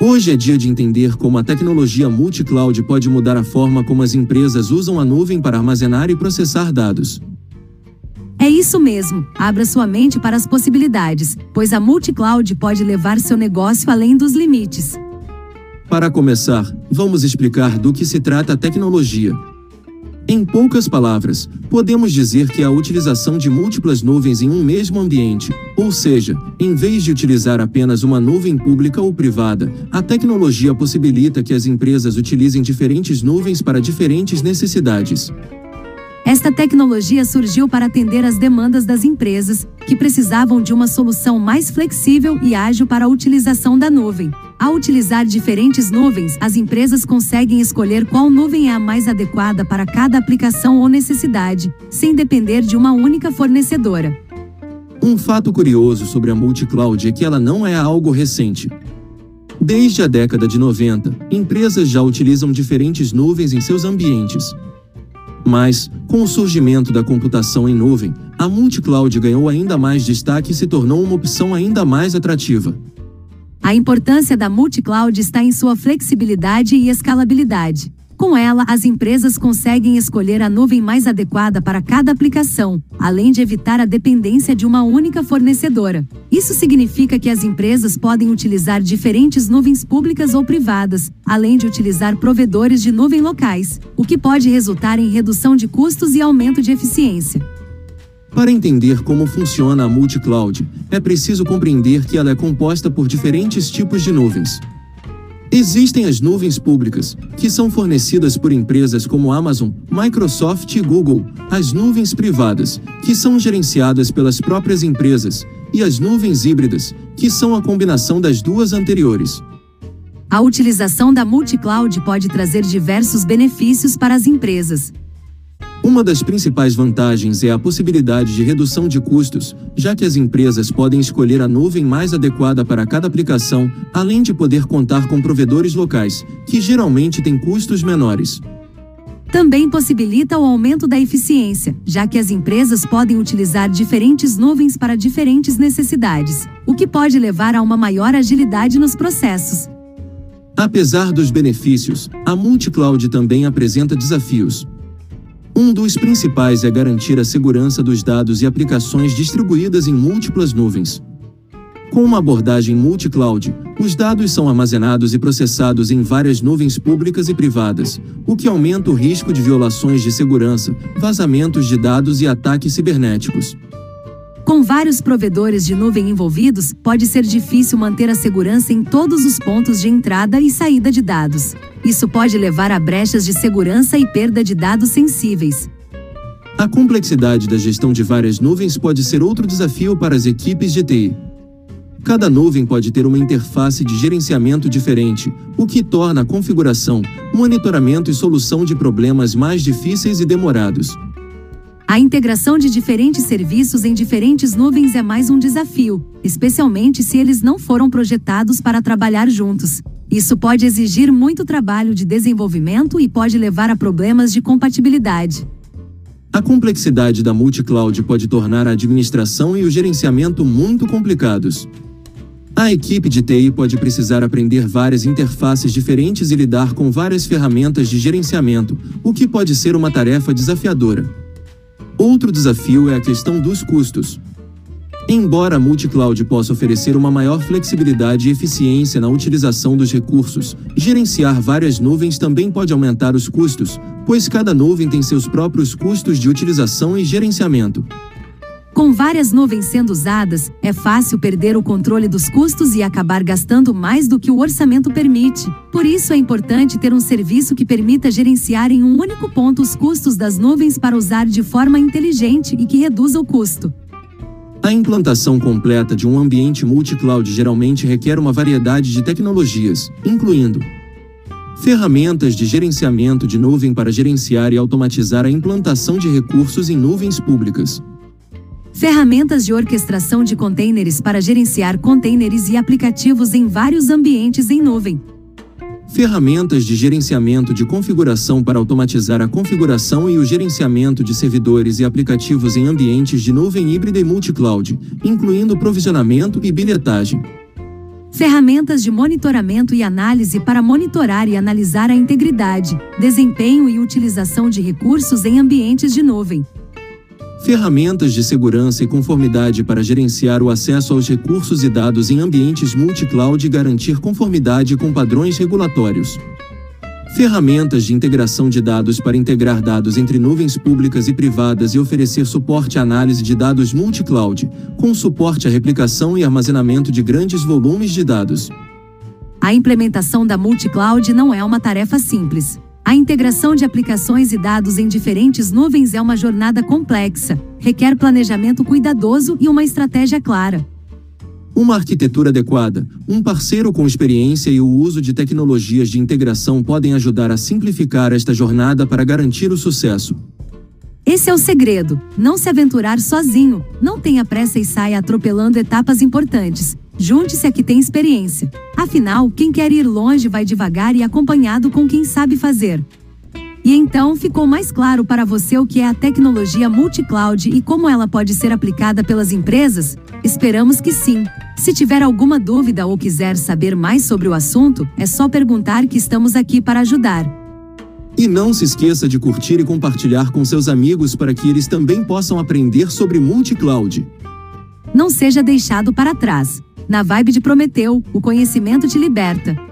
Hoje é dia de entender como a tecnologia multi-cloud pode mudar a forma como as empresas usam a nuvem para armazenar e processar dados. É isso mesmo. Abra sua mente para as possibilidades, pois a multi-cloud pode levar seu negócio além dos limites. Para começar, vamos explicar do que se trata a tecnologia. Em poucas palavras, podemos dizer que a utilização de múltiplas nuvens em um mesmo ambiente, ou seja, em vez de utilizar apenas uma nuvem pública ou privada, a tecnologia possibilita que as empresas utilizem diferentes nuvens para diferentes necessidades. Esta tecnologia surgiu para atender às demandas das empresas, que precisavam de uma solução mais flexível e ágil para a utilização da nuvem. Ao utilizar diferentes nuvens, as empresas conseguem escolher qual nuvem é a mais adequada para cada aplicação ou necessidade, sem depender de uma única fornecedora. Um fato curioso sobre a multi-cloud é que ela não é algo recente. Desde a década de 90, empresas já utilizam diferentes nuvens em seus ambientes. Mas, com o surgimento da computação em nuvem, a multi-cloud ganhou ainda mais destaque e se tornou uma opção ainda mais atrativa. A importância da multi-cloud está em sua flexibilidade e escalabilidade. Com ela, as empresas conseguem escolher a nuvem mais adequada para cada aplicação, além de evitar a dependência de uma única fornecedora. Isso significa que as empresas podem utilizar diferentes nuvens públicas ou privadas, além de utilizar provedores de nuvem locais, o que pode resultar em redução de custos e aumento de eficiência. Para entender como funciona a multi-cloud, é preciso compreender que ela é composta por diferentes tipos de nuvens. Existem as nuvens públicas, que são fornecidas por empresas como Amazon, Microsoft e Google, as nuvens privadas, que são gerenciadas pelas próprias empresas, e as nuvens híbridas, que são a combinação das duas anteriores. A utilização da multi-cloud pode trazer diversos benefícios para as empresas, uma das principais vantagens é a possibilidade de redução de custos, já que as empresas podem escolher a nuvem mais adequada para cada aplicação, além de poder contar com provedores locais, que geralmente têm custos menores. Também possibilita o aumento da eficiência, já que as empresas podem utilizar diferentes nuvens para diferentes necessidades, o que pode levar a uma maior agilidade nos processos. Apesar dos benefícios, a multi-cloud também apresenta desafios. Um dos principais é garantir a segurança dos dados e aplicações distribuídas em múltiplas nuvens. Com uma abordagem multi-cloud, os dados são armazenados e processados em várias nuvens públicas e privadas, o que aumenta o risco de violações de segurança, vazamentos de dados e ataques cibernéticos. Com vários provedores de nuvem envolvidos, pode ser difícil manter a segurança em todos os pontos de entrada e saída de dados. Isso pode levar a brechas de segurança e perda de dados sensíveis. A complexidade da gestão de várias nuvens pode ser outro desafio para as equipes de TI. Cada nuvem pode ter uma interface de gerenciamento diferente, o que torna a configuração, monitoramento e solução de problemas mais difíceis e demorados. A integração de diferentes serviços em diferentes nuvens é mais um desafio, especialmente se eles não foram projetados para trabalhar juntos. Isso pode exigir muito trabalho de desenvolvimento e pode levar a problemas de compatibilidade. A complexidade da multi-cloud pode tornar a administração e o gerenciamento muito complicados. A equipe de TI pode precisar aprender várias interfaces diferentes e lidar com várias ferramentas de gerenciamento, o que pode ser uma tarefa desafiadora. Outro desafio é a questão dos custos. Embora a multi-cloud possa oferecer uma maior flexibilidade e eficiência na utilização dos recursos, gerenciar várias nuvens também pode aumentar os custos, pois cada nuvem tem seus próprios custos de utilização e gerenciamento. Com várias nuvens sendo usadas, é fácil perder o controle dos custos e acabar gastando mais do que o orçamento permite. Por isso é importante ter um serviço que permita gerenciar em um único ponto os custos das nuvens para usar de forma inteligente e que reduza o custo. A implantação completa de um ambiente multi-cloud geralmente requer uma variedade de tecnologias, incluindo ferramentas de gerenciamento de nuvem para gerenciar e automatizar a implantação de recursos em nuvens públicas. Ferramentas de orquestração de containers para gerenciar containers e aplicativos em vários ambientes em nuvem Ferramentas de gerenciamento de configuração para automatizar a configuração e o gerenciamento de servidores e aplicativos em ambientes de nuvem híbrida e multi-cloud, incluindo provisionamento e bilhetagem. Ferramentas de monitoramento e análise para monitorar e analisar a integridade, desempenho e utilização de recursos em ambientes de nuvem, Ferramentas de segurança e conformidade para gerenciar o acesso aos recursos e dados em ambientes multi-cloud e garantir conformidade com padrões regulatórios. Ferramentas de integração de dados para integrar dados entre nuvens públicas e privadas e oferecer suporte à análise de dados multi-cloud, com suporte à replicação e armazenamento de grandes volumes de dados. A implementação da multi-cloud não é uma tarefa simples. A integração de aplicações e dados em diferentes nuvens é uma jornada complexa, requer planejamento cuidadoso e uma estratégia clara. Uma arquitetura adequada, um parceiro com experiência e o uso de tecnologias de integração podem ajudar a simplificar esta jornada para garantir o sucesso. Esse é o segredo: não se aventurar sozinho, não tenha pressa e saia atropelando etapas importantes. Junte-se a que tem experiência. Afinal, quem quer ir longe vai devagar e acompanhado com quem sabe fazer. E então ficou mais claro para você o que é a tecnologia multi-cloud e como ela pode ser aplicada pelas empresas? Esperamos que sim. Se tiver alguma dúvida ou quiser saber mais sobre o assunto, é só perguntar que estamos aqui para ajudar. E não se esqueça de curtir e compartilhar com seus amigos para que eles também possam aprender sobre multi-cloud. Não seja deixado para trás. Na vibe de Prometeu, o conhecimento te liberta.